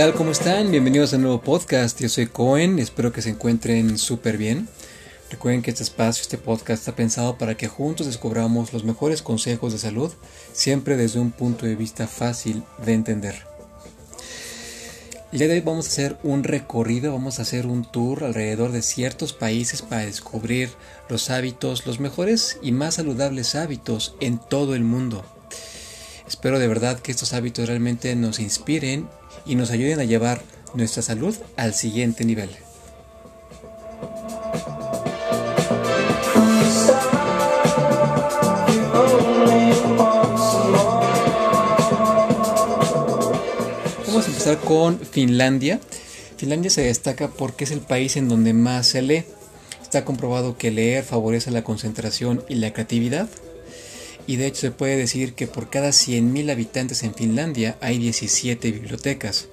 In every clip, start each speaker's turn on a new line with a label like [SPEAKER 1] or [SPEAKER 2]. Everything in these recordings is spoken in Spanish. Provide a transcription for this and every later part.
[SPEAKER 1] tal? ¿Cómo están? Bienvenidos a un nuevo podcast. Yo soy Cohen, espero que se encuentren súper bien. Recuerden que este espacio, este podcast está pensado para que juntos descubramos los mejores consejos de salud, siempre desde un punto de vista fácil de entender. El día de hoy vamos a hacer un recorrido, vamos a hacer un tour alrededor de ciertos países para descubrir los hábitos, los mejores y más saludables hábitos en todo el mundo. Espero de verdad que estos hábitos realmente nos inspiren y nos ayuden a llevar nuestra salud al siguiente nivel. Vamos a empezar con Finlandia. Finlandia se destaca porque es el país en donde más se lee. Está comprobado que leer favorece la concentración y la creatividad. Y de hecho se puede decir que por cada 100.000 habitantes en Finlandia hay 17 bibliotecas.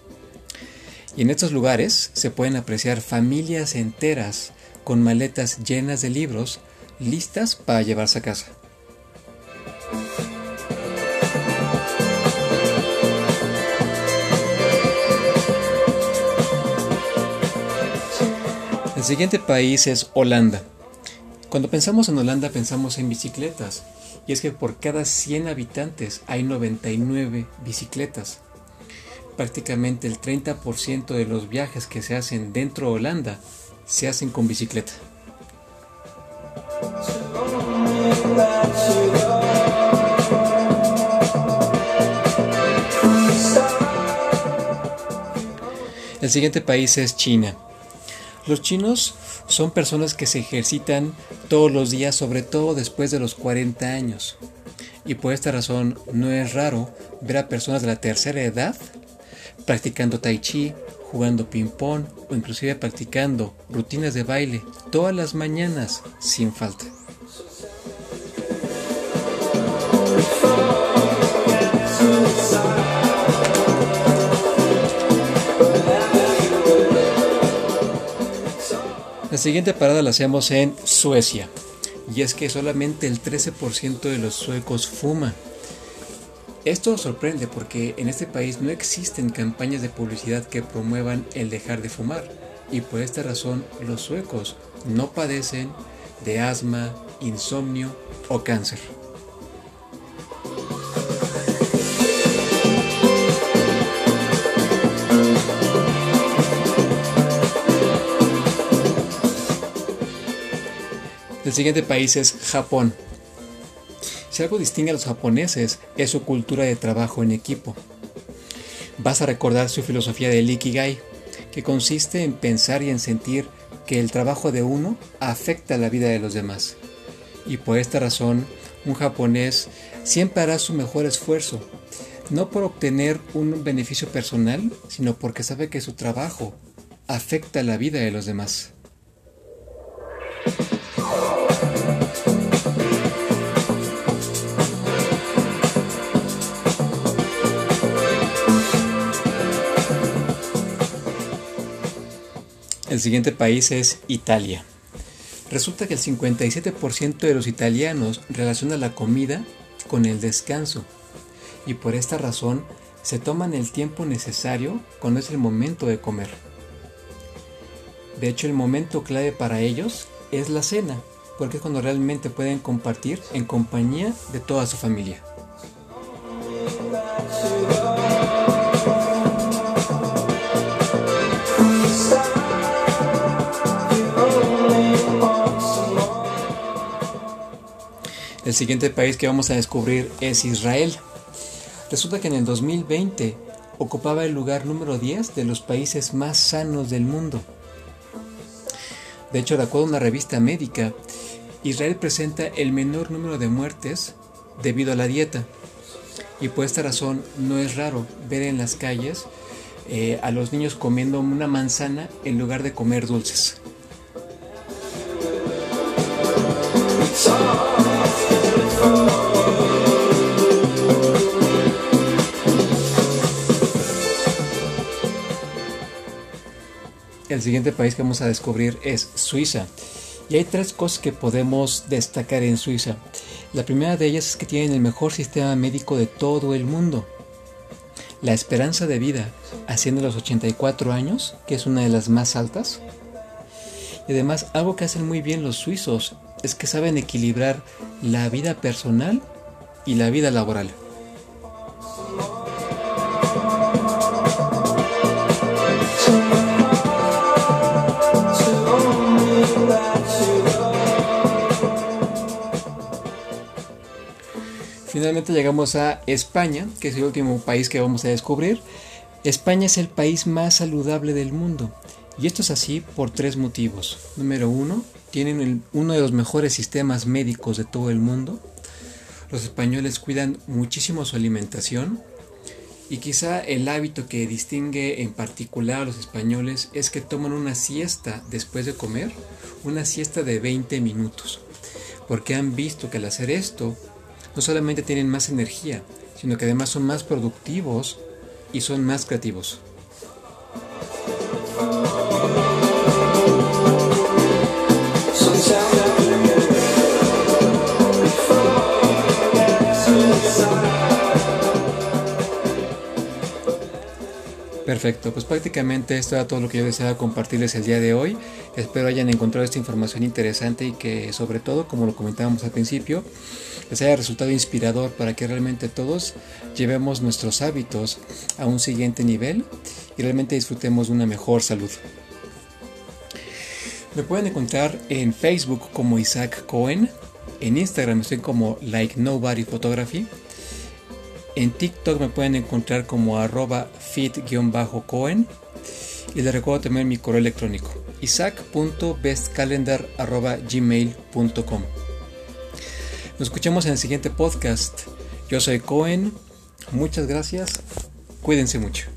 [SPEAKER 1] Y en estos lugares se pueden apreciar familias enteras con maletas llenas de libros listas para llevarse a casa. El siguiente país es Holanda. Cuando pensamos en Holanda pensamos en bicicletas, y es que por cada 100 habitantes hay 99 bicicletas. Prácticamente el 30% de los viajes que se hacen dentro de Holanda se hacen con bicicleta. El siguiente país es China. Los chinos son personas que se ejercitan todos los días, sobre todo después de los 40 años. Y por esta razón no es raro ver a personas de la tercera edad practicando tai chi, jugando ping pong o inclusive practicando rutinas de baile todas las mañanas sin falta. La siguiente parada la hacemos en Suecia. Y es que solamente el 13% de los suecos fuma. Esto sorprende porque en este país no existen campañas de publicidad que promuevan el dejar de fumar. Y por esta razón los suecos no padecen de asma, insomnio o cáncer. Siguiente país es Japón. Si algo distingue a los japoneses es su cultura de trabajo en equipo. Vas a recordar su filosofía del Ikigai, que consiste en pensar y en sentir que el trabajo de uno afecta la vida de los demás. Y por esta razón, un japonés siempre hará su mejor esfuerzo, no por obtener un beneficio personal, sino porque sabe que su trabajo afecta la vida de los demás. El siguiente país es Italia. Resulta que el 57% de los italianos relaciona la comida con el descanso y por esta razón se toman el tiempo necesario cuando es el momento de comer. De hecho, el momento clave para ellos es la cena, porque es cuando realmente pueden compartir en compañía de toda su familia. El siguiente país que vamos a descubrir es Israel. Resulta que en el 2020 ocupaba el lugar número 10 de los países más sanos del mundo. De hecho, de acuerdo a una revista médica, Israel presenta el menor número de muertes debido a la dieta. Y por esta razón no es raro ver en las calles eh, a los niños comiendo una manzana en lugar de comer dulces. El siguiente país que vamos a descubrir es Suiza. Y hay tres cosas que podemos destacar en Suiza. La primera de ellas es que tienen el mejor sistema médico de todo el mundo. la esperanza de vida haciendo los 84 años, que es una de las más altas. Y además, algo que hacen muy bien los suizos es que saben equilibrar la vida personal y la vida laboral. Finalmente llegamos a España, que es el último país que vamos a descubrir. España es el país más saludable del mundo. Y esto es así por tres motivos. Número uno, tienen uno de los mejores sistemas médicos de todo el mundo. Los españoles cuidan muchísimo su alimentación. Y quizá el hábito que distingue en particular a los españoles es que toman una siesta después de comer, una siesta de 20 minutos. Porque han visto que al hacer esto no solamente tienen más energía, sino que además son más productivos y son más creativos. Perfecto, pues prácticamente esto era todo lo que yo deseaba compartirles el día de hoy. Espero hayan encontrado esta información interesante y que sobre todo, como lo comentábamos al principio, les haya resultado inspirador para que realmente todos llevemos nuestros hábitos a un siguiente nivel y realmente disfrutemos de una mejor salud. Me pueden encontrar en Facebook como Isaac Cohen, en Instagram estoy como Like Nobody Photography, en TikTok me pueden encontrar como arroba fit-cohen y les recuerdo también mi correo electrónico isaac.bestcalendar.gmail.com Nos escuchamos en el siguiente podcast. Yo soy Cohen. Muchas gracias. Cuídense mucho.